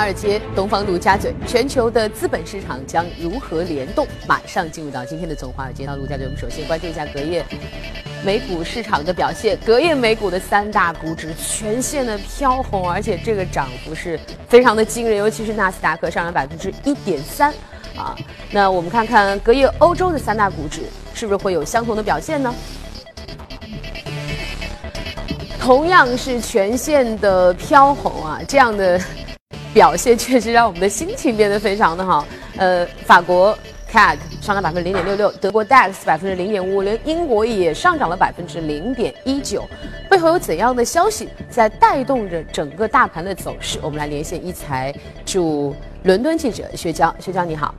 华尔街，东方陆家嘴，全球的资本市场将如何联动？马上进入到今天的从华尔街到陆家嘴，我们首先关注一下隔夜美股市场的表现。隔夜美股的三大股指全线的飘红，而且这个涨幅是非常的惊人，尤其是纳斯达克上涨百分之一点三啊。那我们看看隔夜欧洲的三大股指是不是会有相同的表现呢？同样是全线的飘红啊，这样的表现确实让我们的心情变得非常的好。呃，法国 CAC 上涨百分之零点六六，德国 DAX 百分之零点五五，连英国也上涨了百分之零点一九。背后有怎样的消息在带动着整个大盘的走势？我们来连线一财驻伦敦记者薛娇，薛娇你好。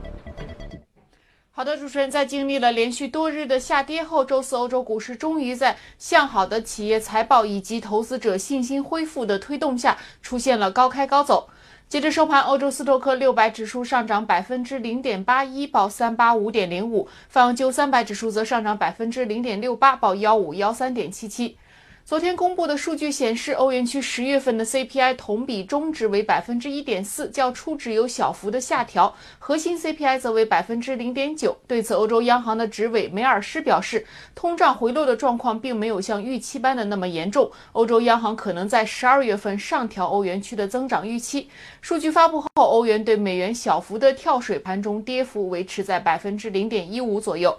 好的，主持人，在经历了连续多日的下跌后，周四欧洲股市终于在向好的企业财报以及投资者信心恢复的推动下，出现了高开高走。截至收盘，欧洲斯托克六百指数上涨百分之零点八一，报三八五点零五；泛欧三百指数则上涨百分之零点六八，报幺五幺三点七七。昨天公布的数据显示，欧元区十月份的 CPI 同比中值为百分之一点四，较初值有小幅的下调；核心 CPI 则为百分之零点九。对此，欧洲央行的执委梅尔施表示，通胀回落的状况并没有像预期般的那么严重，欧洲央行可能在十二月份上调欧元区的增长预期。数据发布后，欧元对美元小幅的跳水，盘中跌幅维持在百分之零点一五左右。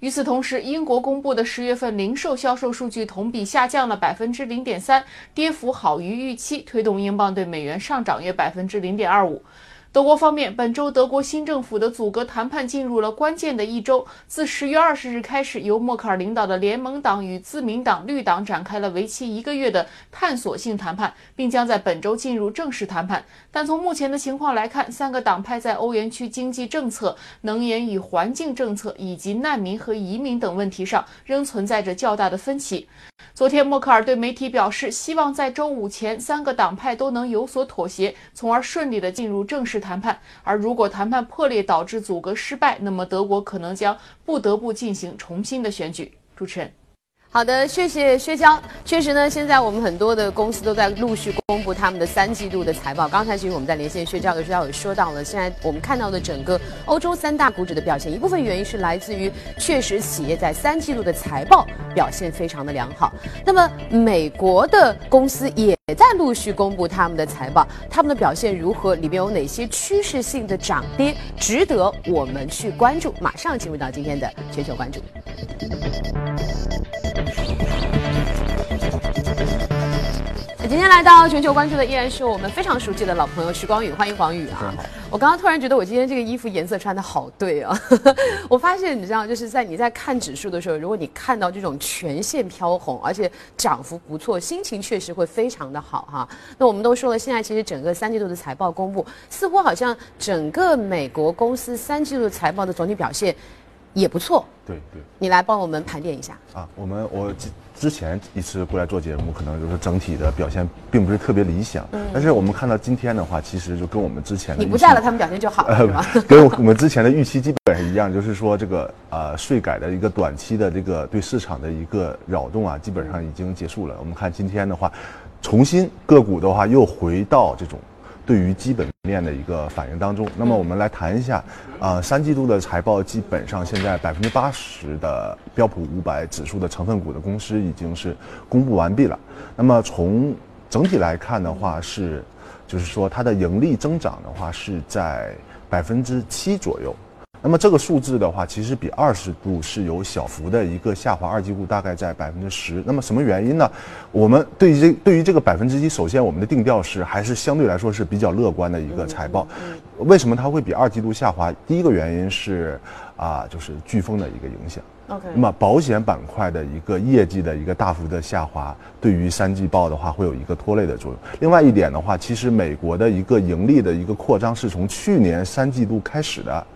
与此同时，英国公布的十月份零售销售数据同比下降了百分之零点三，跌幅好于预期，推动英镑对美元上涨约百分之零点二五。德国方面，本周德国新政府的阻隔谈判进入了关键的一周。自十月二十日开始，由默克尔领导的联盟党与自民党、绿党展开了为期一个月的探索性谈判，并将在本周进入正式谈判。但从目前的情况来看，三个党派在欧元区经济政策、能源与环境政策以及难民和移民等问题上仍存在着较大的分歧。昨天，默克尔对媒体表示，希望在周五前三个党派都能有所妥协，从而顺利地进入正式谈判。而如果谈判破裂导致阻隔失败，那么德国可能将不得不进行重新的选举。主持人。好的，谢谢薛娇。确实呢，现在我们很多的公司都在陆续公布他们的三季度的财报。刚才其实我们在连线薛娇的时候也说到了，现在我们看到的整个欧洲三大股指的表现，一部分原因是来自于确实企业在三季度的财报表现非常的良好。那么美国的公司也也在陆续公布他们的财报，他们的表现如何？里面有哪些趋势性的涨跌值得我们去关注？马上进入到今天的全球关注。今天来到全球关注的依然是我们非常熟悉的老朋友徐光宇，欢迎黄宇啊！我刚刚突然觉得我今天这个衣服颜色穿的好对啊！我发现你知道，就是在你在看指数的时候，如果你看到这种全线飘红，而且涨幅不错，心情确实会非常的好哈。那我们都说了，现在其实整个三季度的财报公布，似乎好像整个美国公司三季度财报的总体表现也不错。对对，你来帮我们盘点一下啊！我们我。之前一次过来做节目，可能就是整体的表现并不是特别理想。嗯。但是我们看到今天的话，其实就跟我们之前你不在了，他们表现就好了，是吧？跟我们之前的预期基本上一样，就是说这个呃税改的一个短期的这个对市场的一个扰动啊，基本上已经结束了。我们看今天的话，重新个股的话又回到这种。对于基本面的一个反应当中，那么我们来谈一下，啊，三季度的财报基本上现在百分之八十的标普五百指数的成分股的公司已经是公布完毕了。那么从整体来看的话，是，就是说它的盈利增长的话是在百分之七左右。那么这个数字的话，其实比二十度是有小幅的一个下滑，二季度大概在百分之十。那么什么原因呢？我们对于这对于这个百分之一，首先我们的定调是还是相对来说是比较乐观的一个财报。为什么它会比二季度下滑？第一个原因是啊，就是飓风的一个影响。OK。那么保险板块的一个业绩的一个大幅的下滑，对于三季报的话会有一个拖累的作用。另外一点的话，其实美国的一个盈利的一个扩张是从去年三季度开始的。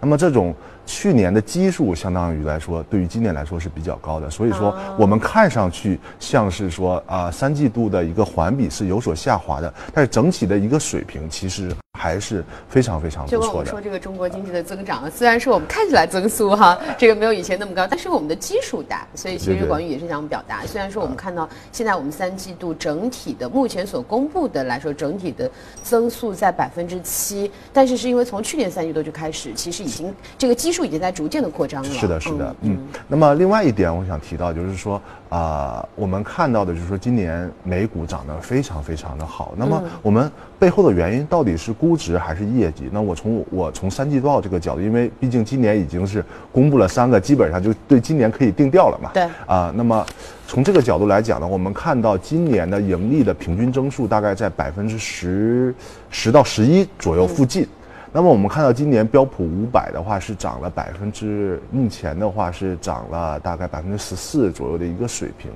那么这种去年的基数，相当于来说，对于今年来说是比较高的，所以说我们看上去像是说啊，三季度的一个环比是有所下滑的，但是整体的一个水平其实还是非常非常不错的。就跟我们说这个中国经济的增长，虽然说我们看起来增速哈，这个没有以前那么高，但是我们的基数大，所以其实广宇也是想表达，虽然说我们看到现在我们三季度整体的目前所公布的来说，整体的增速在百分之七，但是是因为从去年三季度就开始，其实已经这个基数已经在逐渐的扩张了。是的，是的，嗯。那么另外一点，我想提到就是说啊，我们看到的就是说今年美股涨得非常非常的好，那么我们。背后的原因到底是估值还是业绩？那我从我从三季报这个角度，因为毕竟今年已经是公布了三个，基本上就对今年可以定调了嘛。对。啊，那么从这个角度来讲呢，我们看到今年的盈利的平均增速大概在百分之十十到十一左右附近。那么我们看到今年标普五百的话是涨了百分之，目前的话是涨了大概百分之十四左右的一个水平。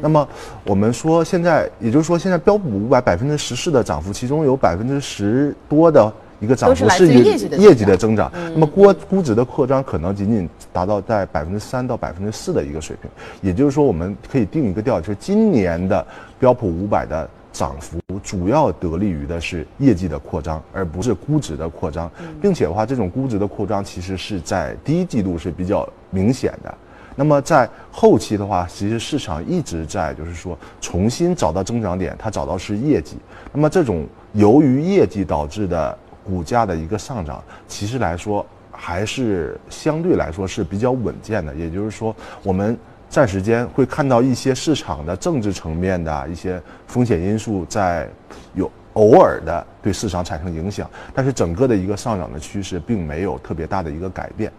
那么我们说现在，也就是说现在标普五百百分之十四的涨幅，其中有百分之十多的一个涨幅是业绩的业绩的增长。那么估估值的扩张可能仅仅达到在百分之三到百分之四的一个水平。也就是说，我们可以定一个调，就是今年的标普五百的。涨幅主要得力于的是业绩的扩张，而不是估值的扩张，并且的话，这种估值的扩张其实是在第一季度是比较明显的。那么在后期的话，其实市场一直在就是说重新找到增长点，它找到是业绩。那么这种由于业绩导致的股价的一个上涨，其实来说还是相对来说是比较稳健的。也就是说，我们。暂时间会看到一些市场的政治层面的一些风险因素在有偶尔的对市场产生影响，但是整个的一个上涨的趋势并没有特别大的一个改变。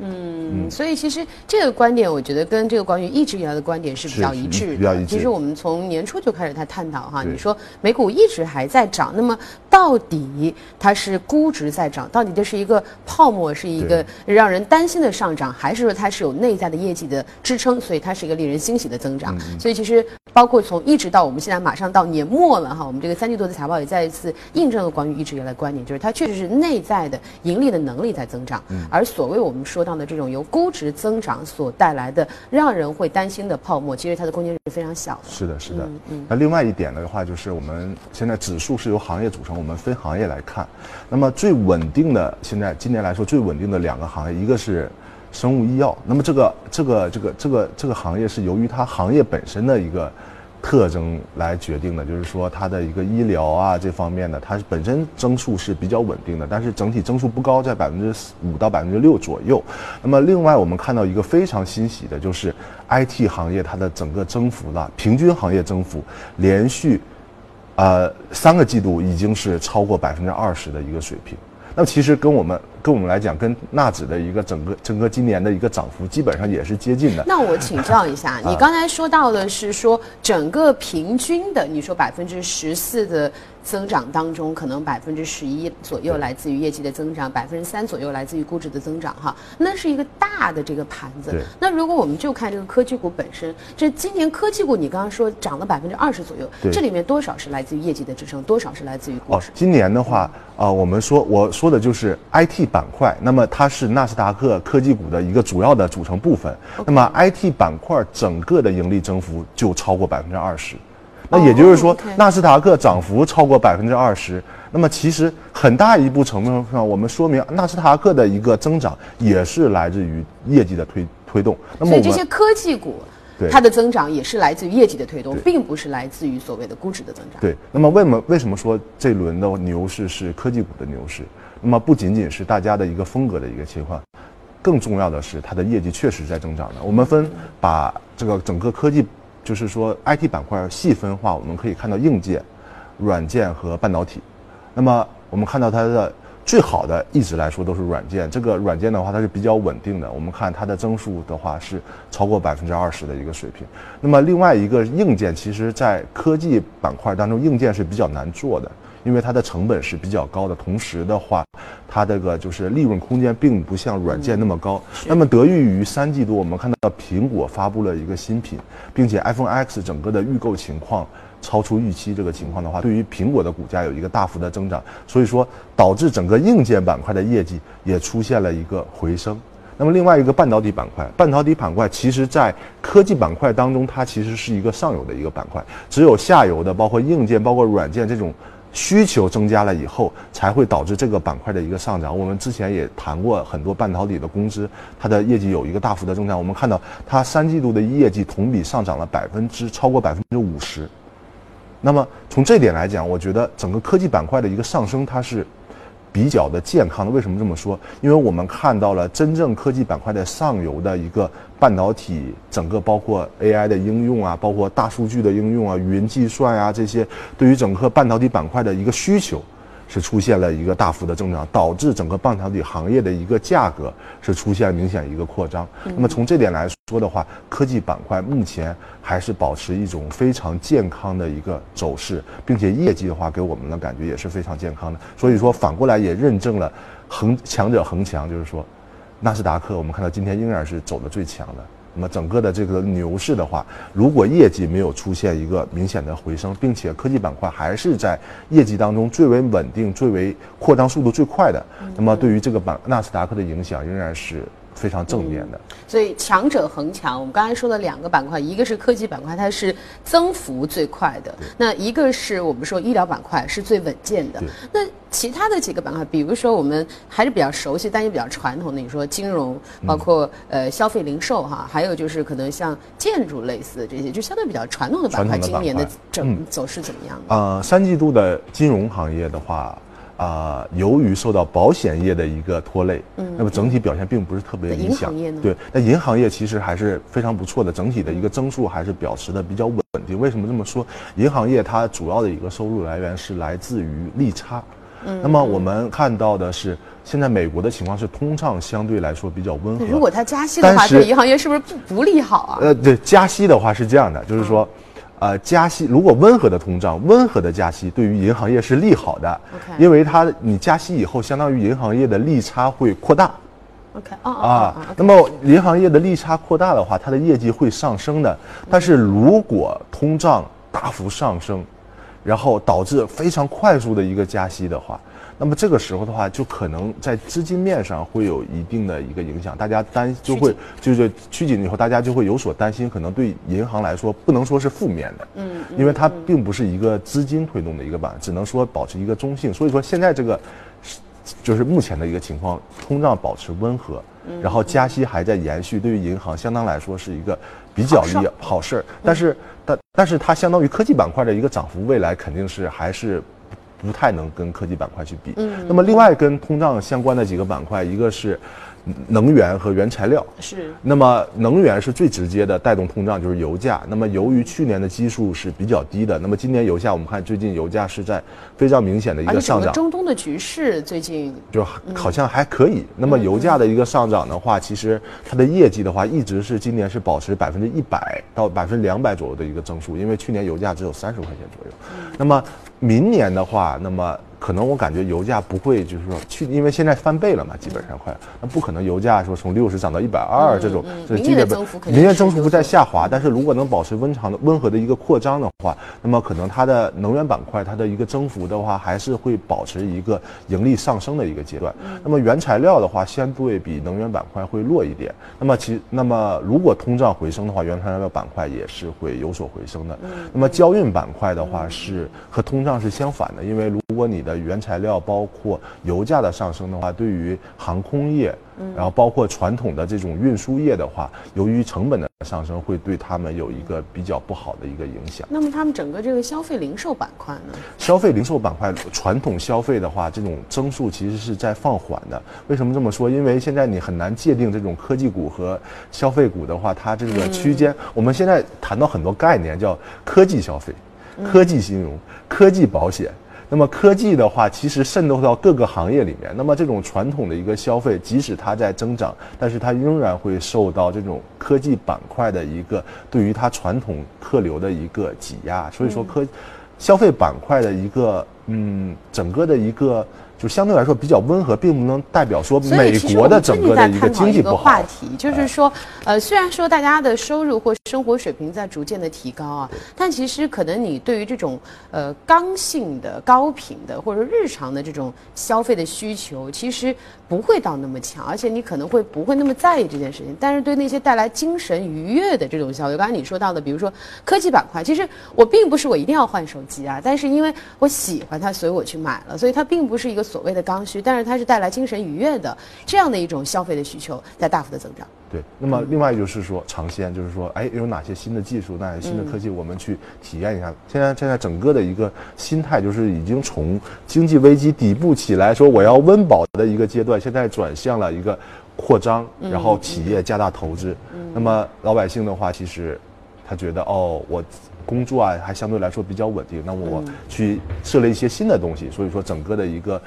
嗯，所以其实这个观点，我觉得跟这个关于一直以来的观点是比较一致的。其实我们从年初就开始在探讨哈，你说美股一直还在涨，那么到底它是估值在涨，到底这是一个泡沫，是一个让人担心的上涨，还是说它是有内在的业绩的支撑，所以它是一个令人欣喜的增长？所以其实包括从一直到我们现在马上到年末了哈，我们这个三季度的财报也再一次印证了关于一直以来的观点，就是它确实是内在的盈利的能力在增长，而所谓我们说。这样的这种由估值增长所带来的让人会担心的泡沫，其实它的空间是非常小的。是的，是的。嗯嗯。那另外一点的话，就是我们现在指数是由行业组成，我们分行业来看。那么最稳定的，现在今年来说最稳定的两个行业，一个是生物医药。那么这个这个这个这个这个行业是由于它行业本身的一个。特征来决定的，就是说它的一个医疗啊这方面的，它本身增速是比较稳定的，但是整体增速不高，在百分之五到百分之六左右。那么另外我们看到一个非常欣喜的，就是 IT 行业它的整个增幅的平均行业增幅，连续，呃三个季度已经是超过百分之二十的一个水平。那其实跟我们跟我们来讲，跟纳指的一个整个整个今年的一个涨幅基本上也是接近的。那我请教一下，你 刚才说到的是说整个平均的，你说百分之十四的。增长当中，可能百分之十一左右来自于业绩的增长，百分之三左右来自于估值的增长，哈，那是一个大的这个盘子。那如果我们就看这个科技股本身，这今年科技股你刚刚说涨了百分之二十左右，这里面多少是来自于业绩的支撑，多少是来自于估值？今年的话，啊，我们说我说的就是 IT 板块，那么它是纳斯达克科技股的一个主要的组成部分。那么 IT 板块整个的盈利增幅就超过百分之二十。那也就是说，纳斯达克涨幅超过百分之二十，那么其实很大一部程度上，我们说明纳斯达克的一个增长也是来自于业绩的推推动。那么，所以这些科技股，它的增长也是来自于业绩的推动，并不是来自于所谓的估值的增长。对。那么为什么为什么说这轮的牛市是科技股的牛市？那么不仅仅是大家的一个风格的一个切换，更重要的是它的业绩确实在增长的。我们分把这个整个科技。就是说，IT 板块细分化，我们可以看到硬件、软件和半导体。那么，我们看到它的最好的一直来说都是软件。这个软件的话，它是比较稳定的。我们看它的增速的话是超过百分之二十的一个水平。那么，另外一个硬件，其实在科技板块当中，硬件是比较难做的。因为它的成本是比较高的，同时的话，它这个就是利润空间并不像软件那么高。那么得益于三季度我们看到苹果发布了一个新品，并且 iPhone X 整个的预购情况超出预期，这个情况的话，对于苹果的股价有一个大幅的增长，所以说导致整个硬件板块的业绩也出现了一个回升。那么另外一个半导体板块，半导体板块其实在科技板块当中，它其实是一个上游的一个板块，只有下游的，包括硬件、包括软件这种。需求增加了以后，才会导致这个板块的一个上涨。我们之前也谈过很多半导体的公司，它的业绩有一个大幅的增长。我们看到它三季度的业绩同比上涨了百分之超过百分之五十。那么从这点来讲，我觉得整个科技板块的一个上升，它是。比较的健康的，为什么这么说？因为我们看到了真正科技板块的上游的一个半导体，整个包括 AI 的应用啊，包括大数据的应用啊，云计算啊这些，对于整个半导体板块的一个需求。是出现了一个大幅的增长，导致整个半导体行业的一个价格是出现明显一个扩张。那么从这点来说的话，科技板块目前还是保持一种非常健康的一个走势，并且业绩的话给我们的感觉也是非常健康的。所以说反过来也认证了恒强者恒强，就是说，纳斯达克我们看到今天仍然是走的最强的。那么整个的这个牛市的话，如果业绩没有出现一个明显的回升，并且科技板块还是在业绩当中最为稳定、最为扩张速度最快的，那么对于这个板纳斯达克的影响仍然是。非常正面的，所以强者恒强。我们刚才说的两个板块，一个是科技板块，它是增幅最快的；那一个是我们说医疗板块是最稳健的。那其他的几个板块，比如说我们还是比较熟悉但也比较传统的，你说金融，包括呃消费零售哈，还有就是可能像建筑类似的这些，就相对比较传统的板块，今年的整走势怎么样？呃，三季度的金融行业的话。啊，由于受到保险业的一个拖累，嗯，那么整体表现并不是特别理想。对，那银行业其实还是非常不错的，整体的一个增速还是保持的比较稳定。为什么这么说？银行业它主要的一个收入来源是来自于利差。嗯，那么我们看到的是，现在美国的情况是通胀相对来说比较温和。如果它加息的话，对银行业是不是不不利好啊？呃，对，加息的话是这样的，就是说。呃，加息如果温和的通胀，温和的加息对于银行业是利好的，因为它你加息以后，相当于银行业的利差会扩大。OK，啊，那么银行业的利差扩大的话，它的业绩会上升的。但是如果通胀大幅上升，然后导致非常快速的一个加息的话。那么这个时候的话，就可能在资金面上会有一定的一个影响，大家担就会就是趋紧以后，大家就会有所担心，可能对银行来说不能说是负面的，嗯，因为它并不是一个资金推动的一个板，只能说保持一个中性。所以说现在这个就是目前的一个情况，通胀保持温和，然后加息还在延续，对于银行相当来说是一个比较利好事儿。但是但但是它相当于科技板块的一个涨幅，未来肯定是还是。不太能跟科技板块去比。嗯，那么另外跟通胀相关的几个板块，一个是。能源和原材料是，那么能源是最直接的带动通胀，就是油价。那么由于去年的基数是比较低的，那么今年油价我们看最近油价是在非常明显的一个上涨。中东的局势最近就好像还可以。那么油价的一个上涨的话，其实它的业绩的话一直是今年是保持百分之一百到百分之两百左右的一个增速，因为去年油价只有三十块钱左右。那么明年的话，那么。可能我感觉油价不会，就是说去，因为现在翻倍了嘛，基本上快，那不可能油价说从六十涨到一百二这种，这明年增幅明年增幅在下滑，但是如果能保持温长的温和的一个扩张的话，那么可能它的能源板块它的一个增幅的话，还是会保持一个盈利上升的一个阶段。那么原材料的话，相对比能源板块会弱一点。那么其那么如果通胀回升的话，原材料板块也是会有所回升的。那么交运板块的话是和通胀是相反的，因为如果你的原材料包括油价的上升的话，对于航空业，然后包括传统的这种运输业的话，由于成本的上升，会对他们有一个比较不好的一个影响。那么他们整个这个消费零售板块呢？消费零售板块传统消费的话，这种增速其实是在放缓的。为什么这么说？因为现在你很难界定这种科技股和消费股的话，它这个区间，我们现在谈到很多概念，叫科技消费、科技金融、科技保险。那么科技的话，其实渗透到各个行业里面。那么这种传统的一个消费，即使它在增长，但是它仍然会受到这种科技板块的一个对于它传统客流的一个挤压。所以说科消费板块的一个嗯整个的一个就相对来说比较温和，并不能代表说美国的整个的一个经济不好话。题，就是说，呃，虽然说大家的收入或生活水平在逐渐的提高啊，但其实可能你对于这种呃刚性的、高频的或者日常的这种消费的需求，其实不会到那么强，而且你可能会不会那么在意这件事情。但是对那些带来精神愉悦的这种消费，刚才你说到的，比如说科技板块，其实我并不是我一定要换手机啊，但是因为我喜欢它，所以我去买了，所以它并不是一个所谓的刚需，但是它是带来精神愉悦的这样的一种消费的需求在大幅的增长。对，那么另外就是说尝鲜，就是说，哎，有哪些新的技术，哪些新嗯的科技，我们去体验一下。现在现在整个的一个心态，就是已经从经济危机底部起来，说我要温饱的一个阶段，现在转向了一个扩张，嗯然后企业加大投资。那么老百姓的话，其实他觉得哦，我工作啊还相对来说比较稳定，那么我嗯去设了一些新的东西，所以说整个的一个。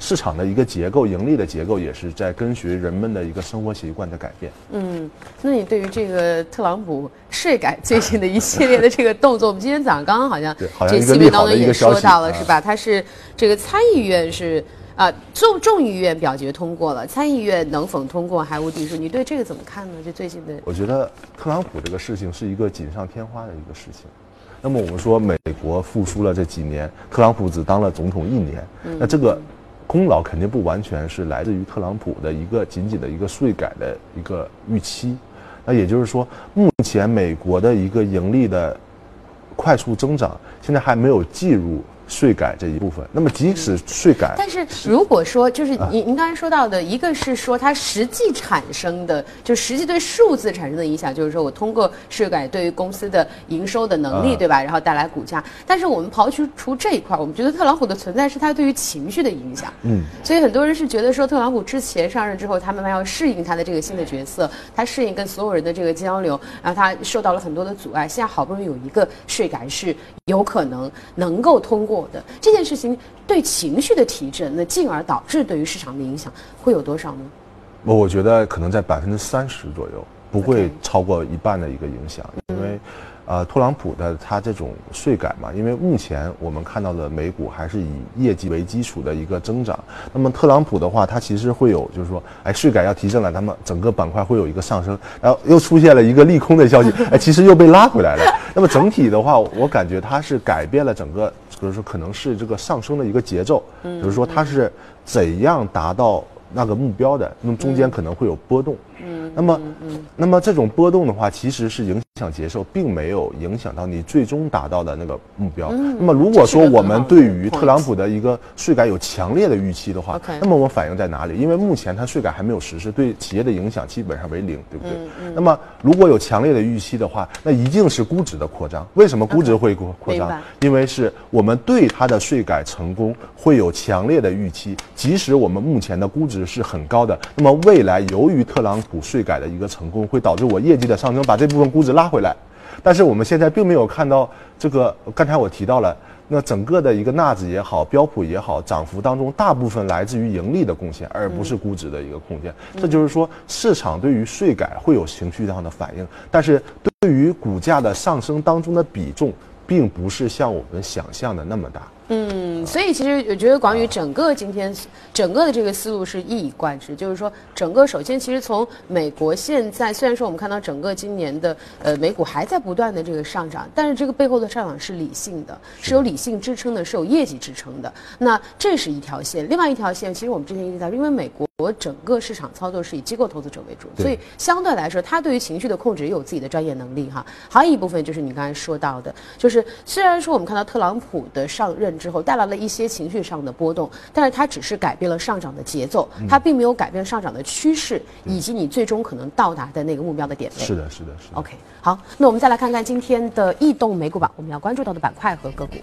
市场的一个结构，盈利的结构也是在跟随人们的一个生活习惯的改变。嗯，那你对于这个特朗普税改最近的一系列的这个动作，我们今天早上刚刚好像对好像这新闻当中也说到了，啊是吧？他是这个参议院是啊众众议院表决通过了，参议院能否通过还无定数。你对这个怎么看呢？就最近的我觉得特朗普这个事情是一个锦上添花的一个事情。那么我们说美国复苏了这几年，特朗普只当了总统一年，那这个功劳肯定不完全是来自于特朗普的一个仅仅的一个税改的一个预期。那也就是说，目前美国的一个盈利的快速增长，现在还没有计入税改这一部分。那么即使税改，但是如果说就是啊您您刚才说到的，一个是说它实际产生的，就实际对数字产生的影响，就是说我通过税改对于公司的营收的能力，啊对吧？然后带来股价。但是我们刨去除这一块，我们觉得特朗普的存在是他对于情绪的影响。嗯，所以很多人是觉得说，特朗普之前上任之后，他慢慢要适应他的这个新的角色，他适应跟所有人的这个交流，然后他受到了很多的阻碍。现在好不容易有一个税改是有可能能够通过的，这件事情对情绪的提振，那进而导致对于市场的影响会有多少呢？我我觉得可能在百分之三十左右，不会超过一半的一个影响，呃，特朗普的他这种税改嘛，因为目前我们看到的美股还是以业绩为基础的一个增长。那么特朗普的话，他其实会有就是说，哎，税改要提升了，那么整个板块会有一个上升，然后又出现了一个利空的消息，哎，其实又被拉回来了。那么整体的话，我感觉它是改变了整个，就是说可能是这个上升的一个节奏，比如说它是怎样达到那个目标的，那么中间可能会有波动。嗯，那么，那么这种波动的话，其实是影响节奏，并没有影响到你最终达到的那个目标。那么，如果说我们对于特朗普的一个税改有强烈的预期的话那么我们反映在哪里？因为目前它税改还没有实施，对企业的影响基本上为零，对不对？那么如果有强烈的预期的话，那一定是估值的扩张。为什么估值会扩扩张？因为是我们对它的税改成功会有强烈的预期，即使我们目前的估值是很高的，那么未来由于特朗普税改的一个成功，会导致我业绩的上升，把这部分估值拉回来。但是我们现在并没有看到这个，刚才我提到了。那整个的一个纳指也好，标普也好，涨幅当中大部分来自于盈利的贡献，而不是估值的一个贡献。这就是说，市场对于税改会有情绪上的反应，但是对于股价的上升当中的比重，并不是像我们想象的那么大。嗯，所以其实我觉得广宇整个今天整个的这个思路是一以贯之，就是说整个首先其实从美国现在虽然说我们看到整个今年的呃美股还在不断的这个上涨，但是这个背后的上涨是理性的，是有理性支撑的，是有业绩支撑的。那这是一条线，另外一条线其实我们之前一直在说，因为美国。我整个市场操作是以机构投资者为主，所以相对来说，他对于情绪的控制也有自己的专业能力哈。还有一部分就是你刚才说到的，就是虽然说我们看到特朗普的上任之后带来了一些情绪上的波动，但是它只是改变了上涨的节奏，它并没有改变上涨的趋势，以及你最终可能到达的那个目标的点位。是的，是的，是的。OK，好，那我们再来看看今天的异动美股榜，我们要关注到的板块和个股。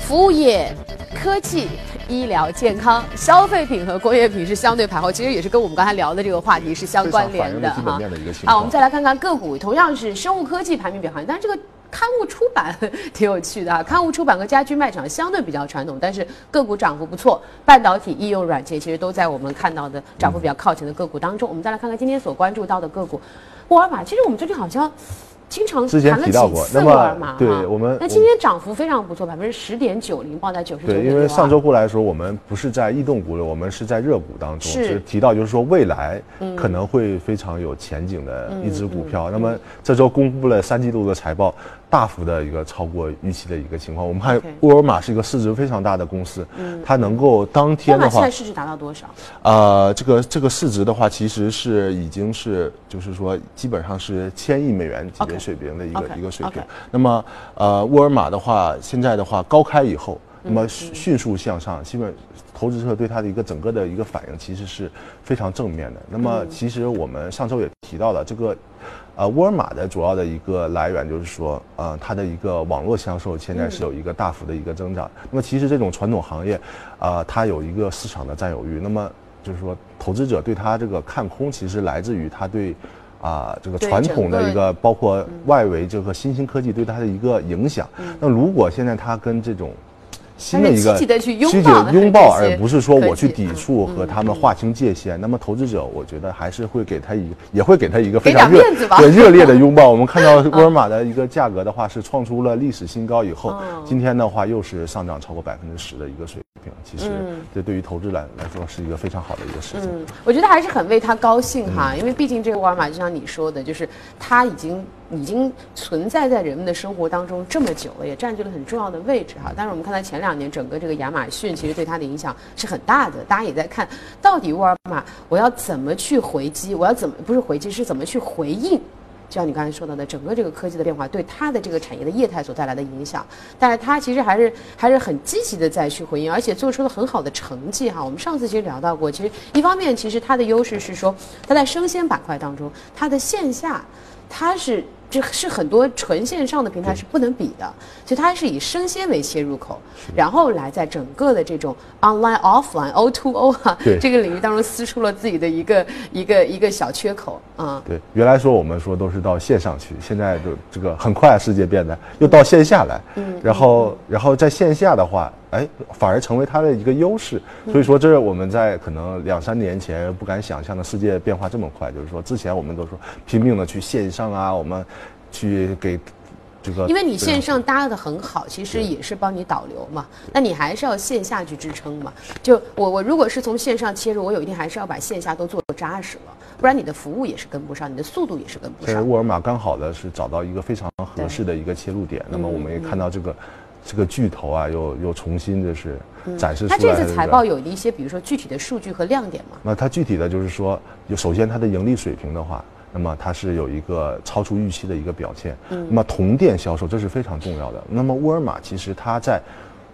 服务业、科技、医疗健康、消费品和工业品是相对排后，其实也是跟我们刚才聊的这个话题是相关联的非常反映了基本面的一个情啊，况我们再来看看个股，同样是生物科技排名比较好，但是这个。刊物出版 挺有趣的啊，刊物出版和家居卖场相对比较传统，但是个股涨幅不错。半导体、应用软件其实都在我们看到的涨幅比较靠前的个股当中。我们再来看看今天所关注到的个股，沃尔玛。其实我们最近好像经常之前提到过那么对我们那今天涨幅非常不错，百分之十点九零，报在九十九对，因为上周过来的时候，我们不是在异动股里，我们是在热股当中，是提到就是说未来可能会非常有前景的一只股票。那么这周公布了三季度的财报，大幅的一个超过预期的一个情况。我们看沃尔玛是一个市值非常大的公司，它能够当天的话现在，市值达到多少？呃，这个这个市值的话，其实是已经是就是说基本上是千亿美元级别水平的一个一个水平。那么呃，沃尔玛的话，现在的话高开以后，那么迅迅速向上，基本投资者对它的一个整个的一个反应其实是非常正面的。那么其实我们上周也提到了这个。呃，沃尔玛的主要的一个来源就是说，呃，它的一个网络销售现在是有一个大幅的一个增长。那么其实这种传统行业，呃，它有一个市场的占有欲。那么就是说，投资者对它这个看空，其实来自于它对啊、这个传统的一个包括外围这个新兴科技对它的一个影响。那如果现在它跟这种新的一个它是积极地去拥抱拥抱，而不是说我去抵触嗯和他们划清界限。那么投资者，我觉得还是会给他一个，也会给他一个非常热对 热烈的拥抱。我们看到沃尔玛的一个价格的话是创出了历史新高以后嗯，今天的话又是上涨超过百分之十的一个水平。其实嗯这对于投资来来说是一个非常好的一个事情。嗯，我觉得还是很为他高兴哈，嗯因为毕竟这个沃尔玛就像你说的，就是它已经已经存在在人们的生活当中这么久了，也占据了很重要的位置哈。但是我们看到前两年整个这个亚马逊其实对它的影响是很大的，大家也在看到底沃尔玛我要怎么去回击，我要怎么不是回击是怎么去回应。就像你刚才说到的，整个这个科技的变化对它的这个产业的业态所带来的影响，但是它其实还是还是很积极的在去回应，而且做出了很好的成绩哈。我们上次其实聊到过，其实一方面其实它的优势是说它在生鲜板块当中，它的线下它是这是很多纯线上的平台是不能比的，所以它是以生鲜为切入口，然后来在整个的这种 online offline O to O 哈、对。这个领域当中撕出了自己的一个一个一个小缺口啊。对，原来说我们说都是到线上去，现在就这个很快世界变得又到线下来，嗯，然后然后在线下的话，哎，反而成为它的一个优势。所以说，这是我们在可能两三年前不敢想象的世界变化这么快。就是说，之前我们都说拼命的去线上啊，我们去给这个，因为你线上搭的很好，其实也是帮你导流嘛。那你还是要线下去支撑嘛。就我我如果是从线上切入，我有一天还是要把线下都做扎实了，不然你的服务也是跟不上，你的速度也是跟不上。沃尔玛刚好的是找到一个非常合适的一个切入点。那么我们也看到这个这个巨头啊，又又重新就是展示出它来它、这次财报有一些，比如说具体的数据和亮点嘛。那它具体的就是说，就首先它的盈利水平的话，那么它是有一个超出预期的一个表现。嗯，那么同店销售这是非常重要的。那么沃尔玛其实它在，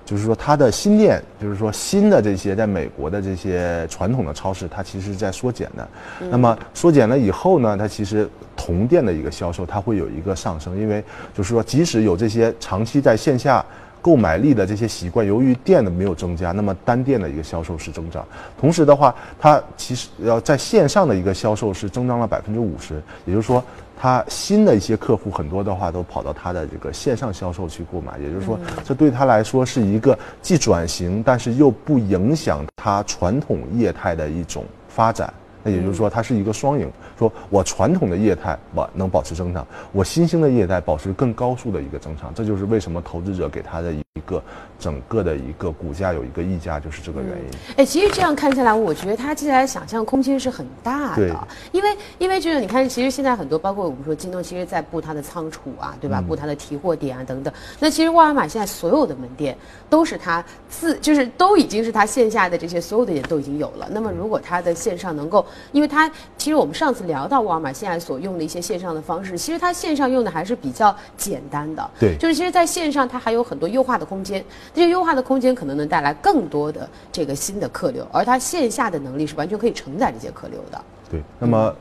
就是说它的新店，就是说新的这些在美国的这些传统的超市，它其实是在缩减的。那么缩减了以后呢，它其实同店的一个销售它会有一个上升，因为就是说即使有这些长期在线下。购买力的这些习惯，由于店的没有增加，那么单店的一个销售是增长。同时的话，它其实要在线上的一个销售是增长了百分之五十，也就是说，它新的一些客户很多的话都跑到他的这个线上销售去购买，也就是说，这对他来说是一个既转型，但是又不影响他传统业态的一种发展。那也就是说，它是一个双赢，说我传统的业态我能保持增长，我新兴的业态保持更高速的一个增长，这就是为什么投资者给它的一个整个的一个股价有一个溢价，就是这个原因。哎，其实这样看下来，我觉得它接下来想象空间是很大对的，因为因为就是你看，其实现在很多包括我们说京东，其实在布它的仓储啊，对吧？布它的提货点啊等等。那其实沃尔玛现在所有的门店都是它自就是都已经是它线下的这些所有的点都已经有了。那么如果它的线上能够，因为它其实我们上次聊到沃尔玛现在所用的一些线上的方式，其实它线上用的还是比较简单的，对就是其实在线上它还有很多优化的空间，这些优化的空间可能能带来更多的这个新的客流，而它线下的能力是完全可以承载这些客流的。对，那么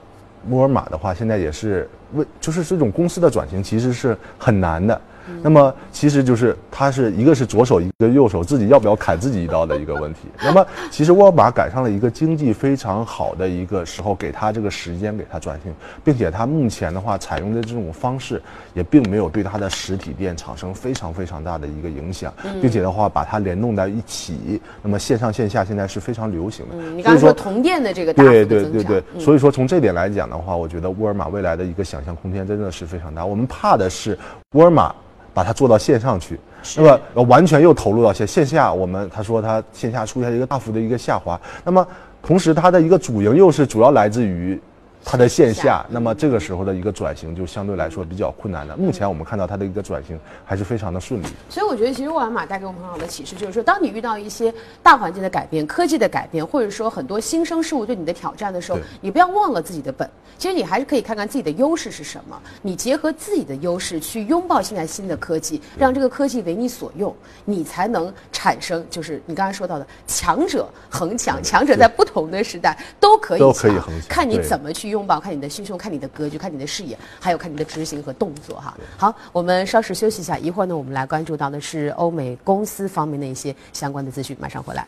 沃尔玛的话，现在也是为就是这种公司的转型其实是很难的。那么其实就是它是一个是左手一个右手，自己要不要砍自己一刀的一个问题。那么其实沃尔玛赶上了一个经济非常好的一个时候，给他这个时间给他转型，并且他目前的话采用的这种方式也并没有对他的实体店产生非常非常大的一个影响，并且的话把它联动在一起，那么线上线下现在是非常流行的。你刚才说同店的这个大对对对对，所以说从这点来讲的话，我觉得沃尔玛未来的一个想象空间真的是非常大。我们怕的是沃尔玛把它做到线上去，那么呃完全又投入到线线下，我们他说他线下出现一个大幅的一个下滑，那么同时它的一个主营又是主要来自于。它的线下，那么这个时候的一个转型就相对来说比较困难的。目前我们看到它的一个转型还是非常的顺利。所以我觉得，其实沃尔玛带给我们很好的启示，就是说，当你遇到一些大环境的改变、科技的改变，或者说很多新生事物对你的挑战的时候，你不要忘了自己的本。其实你还是可以看看自己的优势是什么，你结合自己的优势去拥抱现在新的科技，让这个科技为你所用，你才能产生就是你刚才说到的强者恒强，强者在不同的时代都可以都可以恒强看你怎么去拥抱，看你的心胸，看你的格局，看你的视野，还有看你的执行和动作哈。好，我们稍事休息一下，一会儿呢，我们来关注到的是欧美公司方面的一些相关的资讯，马上回来。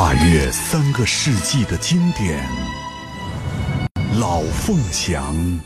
跨越三个世纪的经典，老凤祥。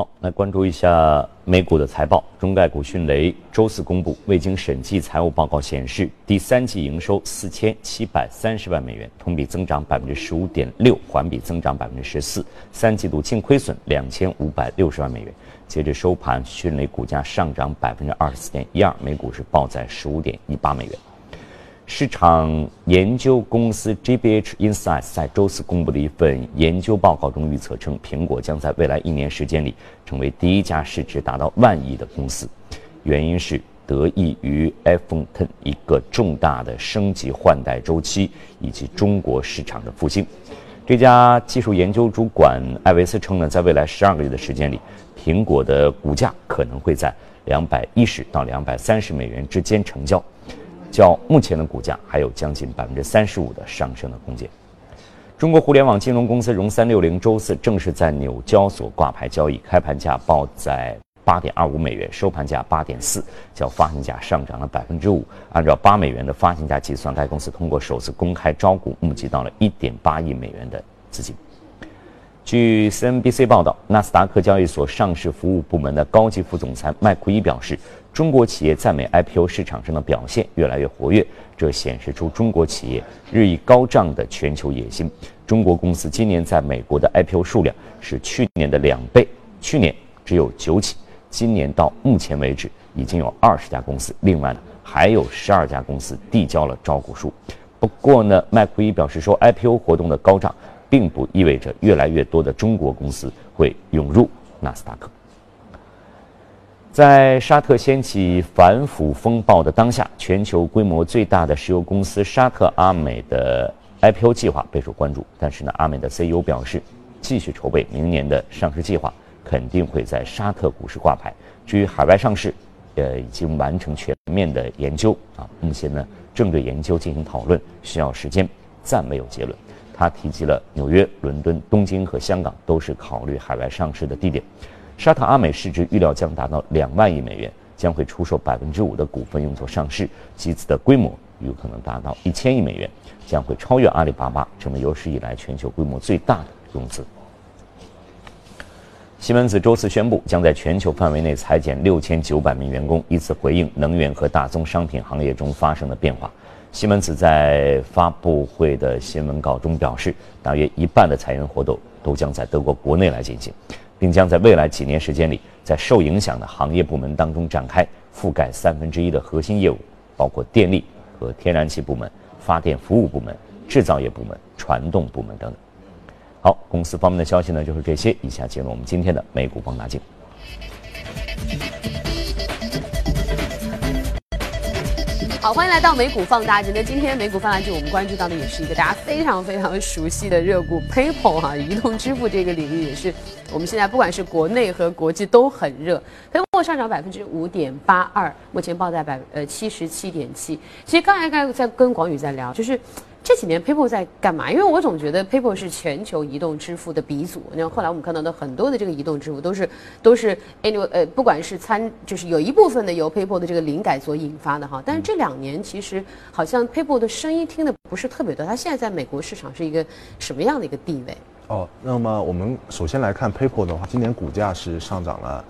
好，来关注一下美股的财报。中概股迅雷周四公布未经审计财务报告显示，第三季营收四千七百三十万美元，同比增长百分之十五点六，环比增长百分之十四。三季度净亏损两千五百六十万美元。截至收盘，迅雷股价上涨百分之二十四点一二，每股是报在十五点一八美元。市场研究公司 GBH Insights 在周四公布的一份研究报告中预测称，苹果将在未来一年时间里成为第一家市值达到万亿的公司，原因是得益于 iPhone X 一个重大的升级换代周期以及中国市场的复兴。这家技术研究主管艾维斯称呢，在未来十二个月的时间里，苹果的股价可能会在两百一十到两百三十美元之间成交。较目前的股价还有将近百分之三十五的上升的空间。中国互联网金融公司融三六零周四正式在纽交所挂牌交易，开盘价报在八点二五美元，收盘价八点四，较发行价上涨了百分之五。按照八美元的发行价计算，该公司通过首次公开招股，募集到了一点八亿美元的资金。据 CNBC 报道，纳斯达克交易所上市服务部门的高级副总裁麦库伊表示，中国企业在美 IPO 市场上的表现越来越活跃，这显示出中国企业日益高涨的全球野心。中国公司今年在美国的 IPO 数量是去年的两倍，去年只有九起，今年到目前为止已经有二十家公司，另外呢还有十二家公司递交了招股书。不过呢，麦库伊表示说，IPO 活动的高涨。并不意味着越来越多的中国公司会涌入纳斯达克。在沙特掀起反腐风暴的当下，全球规模最大的石油公司沙特阿美的 IPO 计划备受关注。但是呢，阿美的 CEO 表示，继续筹备明年的上市计划，肯定会在沙特股市挂牌。至于海外上市，呃，已经完成全面的研究啊，目前呢正对研究进行讨论，需要时间，暂没有结论。他提及了纽约、伦敦、东京和香港都是考虑海外上市的地点。沙特阿美市值预料将达到两万亿美元，将会出售百分之五的股份用作上市，集资的规模有可能达到一千亿美元，将会超越阿里巴巴，成为有史以来全球规模最大的融资。西门子周四宣布，将在全球范围内裁减六千九百名员工，以此回应能源和大宗商品行业中发生的变化。西门子在发布会的新闻稿中表示，大约一半的裁员活动都将在德国国内来进行，并将在未来几年时间里，在受影响的行业部门当中展开，覆盖三分之一的核心业务，包括电力和天然气部门、发电服务部门、制造业部门、传动部门等等。好，公司方面的消息呢就是这些。以下进入我们今天的美股放大镜。好，欢迎来到美股放大镜。那今天美股放大镜，我们关注到的也是一个大家非常非常熟悉的热股 PayPal 哈，移动支付这个领域也是我们现在不管是国内和国际都很热。PayPal 上涨百分之五点八二，目前报在百呃七十七点七。其实刚才刚在跟广宇在聊，就是。这几年 PayPal 在干嘛？因为我总觉得 PayPal 是全球移动支付的鼻祖。那后来我们看到的很多的这个移动支付都是都是 anyway 呃，不管是参就是有一部分的由 PayPal 的这个灵感所引发的哈。但是这两年其实好像 PayPal 的声音听的不是特别多。它现在在美国市场是一个什么样的一个地位？哦，那么我们首先来看 PayPal 的话，今年股价是上涨了。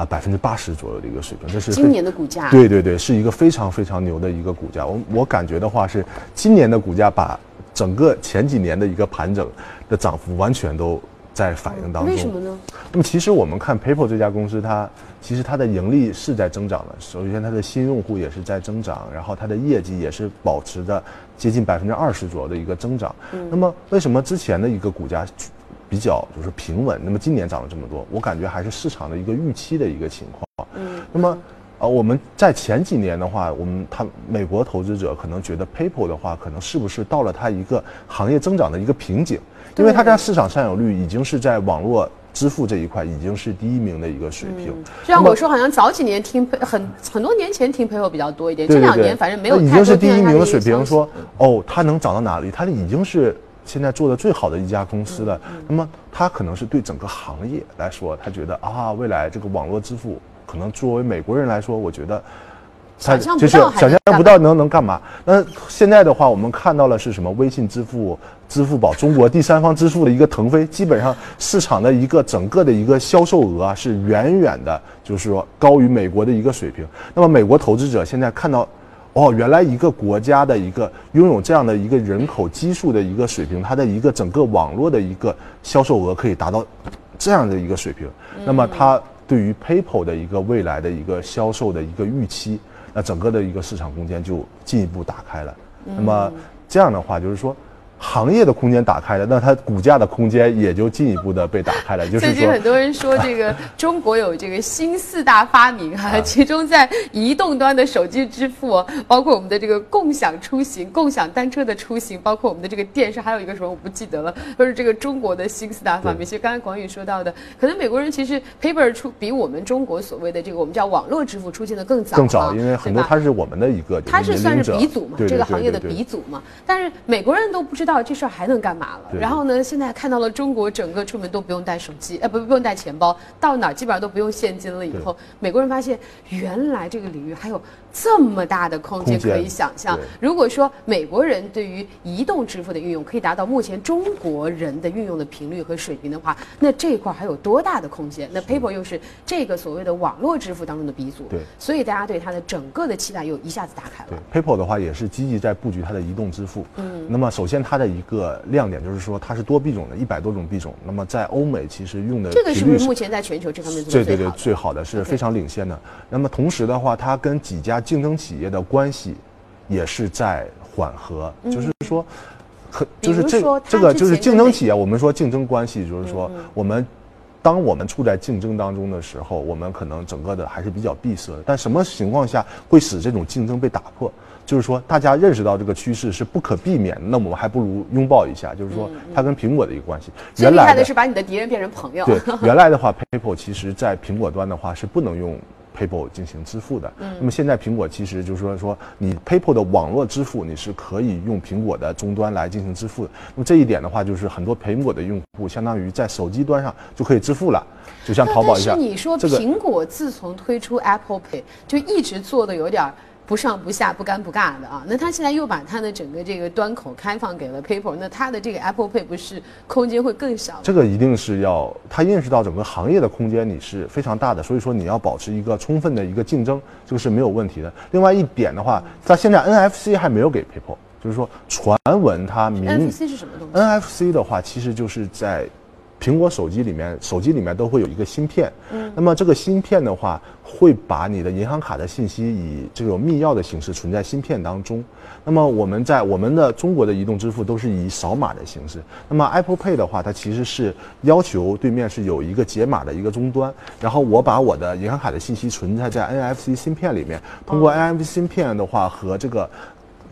啊，百分之八十左右的一个水平，这是今年的股价。对对对，是一个非常非常牛的一个股价。我我感觉的话是，今年的股价把整个前几年的一个盘整的涨幅完全都在反映当中。为什么呢？那么其实我们看 PayPal 这家公司，它其实它的盈利是在增长的。首先，它的新用户也是在增长，然后它的业绩也是保持着接近百分之二十左右的一个增长。那么为什么之前的一个股价？比较就是平稳，那么今年涨了这么多，我感觉还是市场的一个预期的一个情况。嗯，那么，呃，我们在前几年的话，我们他美国投资者可能觉得 PayPal 的话，可能是不是到了它一个行业增长的一个瓶颈？因为它在市场占有率已经是在网络支付这一块已经是第一名的一个水平。就像我说好像早几年听很很多年前听 PayPal 比较多一点，这两年反正没有已经是第一名的水平。说哦，它能涨到哪里？它已经是。现在做的最好的一家公司了，那么他可能是对整个行业来说，他觉得啊，未来这个网络支付可能作为美国人来说，我觉得他就是想象不到能能干嘛。那现在的话，我们看到了是什么？微信支付、支付宝、中国第三方支付的一个腾飞，基本上市场的一个整个的一个销售额啊，是远远的，就是说高于美国的一个水平。那么美国投资者现在看到。哦，原来一个国家的一个拥有这样的一个人口基数的一个水平，它的一个整个网络的一个销售额可以达到这样的一个水平，那么它对于 PayPal 的一个未来的一个销售的一个预期，那整个的一个市场空间就进一步打开了。那么这样的话，就是说。行业的空间打开了，那它股价的空间也就进一步的被打开了。就是最近很多人说这个中国有这个新四大发明哈，其中在移动端的手机支付，包括我们的这个共享出行、共享单车的出行，包括我们的这个电视，还有一个什么我不记得了，都是这个中国的新四大发明。其实刚才广宇说到的，可能美国人其实 paper 出比我们中国所谓的这个我们叫网络支付出现的更早，更早，因为很多它是我们的一个，它是算是鼻祖嘛，这个行业的鼻祖嘛。但是美国人都不知道。到这事儿还能干嘛了？然后呢？现在看到了中国整个出门都不用带手机，哎，不不用带钱包，到哪儿基本上都不用现金了。以后美国人发现，原来这个领域还有。这么大的空间可以想象，如果说美国人对于移动支付的运用可以达到目前中国人的运用的频率和水平的话，那这一块还有多大的空间？那 PayPal 又是这个所谓的网络支付当中的鼻祖，对，所以大家对它的整个的期待又一下子打开了。对，PayPal 的话也是积极在布局它的移动支付。嗯，那么首先它的一个亮点就是说它是多币种的，一百多种币种。那么在欧美其实用的这个是不是目前在全球这方面做对对对最好的是非常领先的。那么同时的话，它跟几家竞争企业的关系也是在缓和，就是说，可就是这这个就是竞争企业。我们说竞争关系，就是说我们当我们处在竞争当中的时候，我们可能整个的还是比较闭塞的。但什么情况下会使这种竞争被打破？就是说大家认识到这个趋势是不可避免，那我们还不如拥抱一下。就是说它跟苹果的一个关系。最厉害的是把你的敌人变成朋友。对，原来的话，PayPal 其实在苹果端的话是不能用。PayPal 进行支付的。嗯那么现在苹果其实就是说说你 PayPal 的网络支付你是可以用苹果的终端来进行支付的。那么这一点的话，就是很多苹果的用户相当于在手机端上就可以支付了，就像淘宝一样。但是你说苹果自从推出 Apple Pay 就一直做的有点儿。不上不下、不尴不尬的啊，那他现在又把他的整个这个端口开放给了 PayPal，那他的这个 Apple Pay 不是空间会更小？这个一定是要他认识到整个行业的空间你是非常大的，所以说你要保持一个充分的一个竞争，这个是没有问题的。另外一点的话，他现在 NFC 还没有给 PayPal，就是说传闻他明 NFC 是什么东西？NFC 的话，其实就是在。苹果手机里面，手机里面都会有一个芯片。嗯，那么这个芯片的话，会把你的银行卡的信息以这种密钥的形式存在芯片当中。那么我们在我们的中国的移动支付都是以扫码的形式。那么 Apple Pay 的话，它其实是要求对面是有一个解码的一个终端，然后我把我的银行卡的信息存在在 NFC 芯片里面，通过 NFC 芯片的话和这个。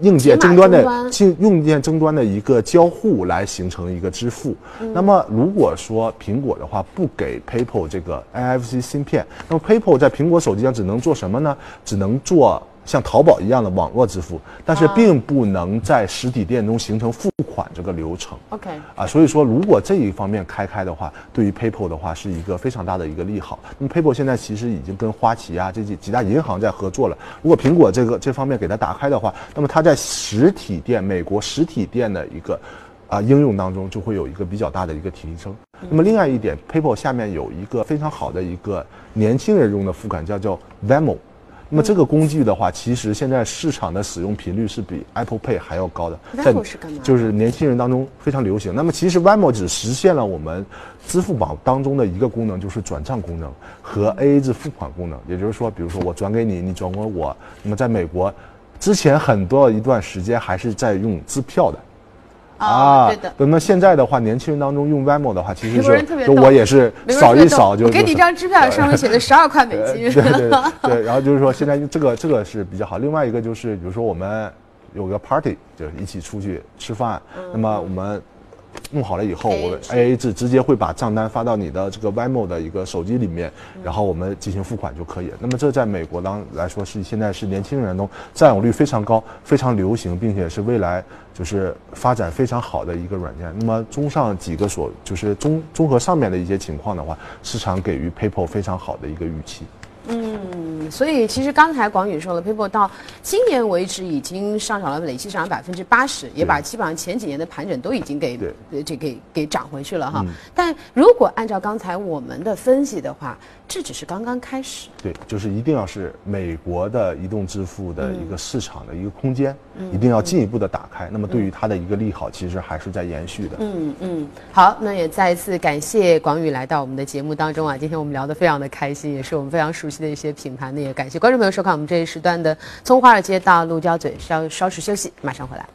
硬件终端的硬硬件终端的一个交互来形成一个支付。那么如果说苹果的话不给 PayPal 这个 NFC 芯片，那么 PayPal 在苹果手机上只能做什么呢？只能做。像淘宝一样的网络支付，但是并不能在实体店中形成付款这个流程。OK，啊，所以说如果这一方面开开的话，对于 PayPal 的话是一个非常大的一个利好。那么 PayPal 现在其实已经跟花旗啊这几几大银行在合作了。如果苹果这个这方面给它打开的话，那么它在实体店美国实体店的一个啊应用当中就会有一个比较大的一个提升。那么另外一点，PayPal 下面有一个非常好的一个年轻人用的付款叫叫 Venmo。那么这个工具的话，其实现在市场的使用频率是比 Apple Pay 还要高的，在就是年轻人当中非常流行。那么其实 Venmo 只实现了我们支付宝当中的一个功能，就是转账功能和 AA 制付款功能。也就是说，比如说我转给你，你转给我。那么在美国，之前很多一段时间还是在用支票的。啊，对的。那么现在的话，年轻人当中用 Venmo 的话，其实是就我也是扫一扫就。我给你一张支票，上面写的十二块美金。对对 对，然后就是说现在这个这个是比较好。另外一个就是，比如说我们有个 party，就是一起出去吃饭，那么我们。弄好了以后，我 A A 制直接会把账单发到你的这个 Venmo 的一个手机里面，然后我们进行付款就可以。那么这在美国当来说是现在是年轻人中占有率非常高、非常流行，并且是未来就是发展非常好的一个软件。那么综上几个所就是综综合上面的一些情况的话，市场给予 PayPal 非常好的一个预期。嗯，所以其实刚才广宇说了，paper 到今年为止已经上涨了，累计上涨百分之八十，也把基本上前几年的盘整都已经给这给给涨回去了哈。但如果按照刚才我们的分析的话，这只是刚刚开始。对，就是一定要是美国的移动支付的一个市场的一个空间，一定要进一步的打开。那么对于它的一个利好，其实还是在延续的。嗯嗯，好，那也再一次感谢广宇来到我们的节目当中啊。今天我们聊得非常的开心，也是我们非常熟悉的一些品牌呢，也感谢观众朋友收看我们这一时段的从华尔街到陆家嘴，稍稍事休息，马上回来。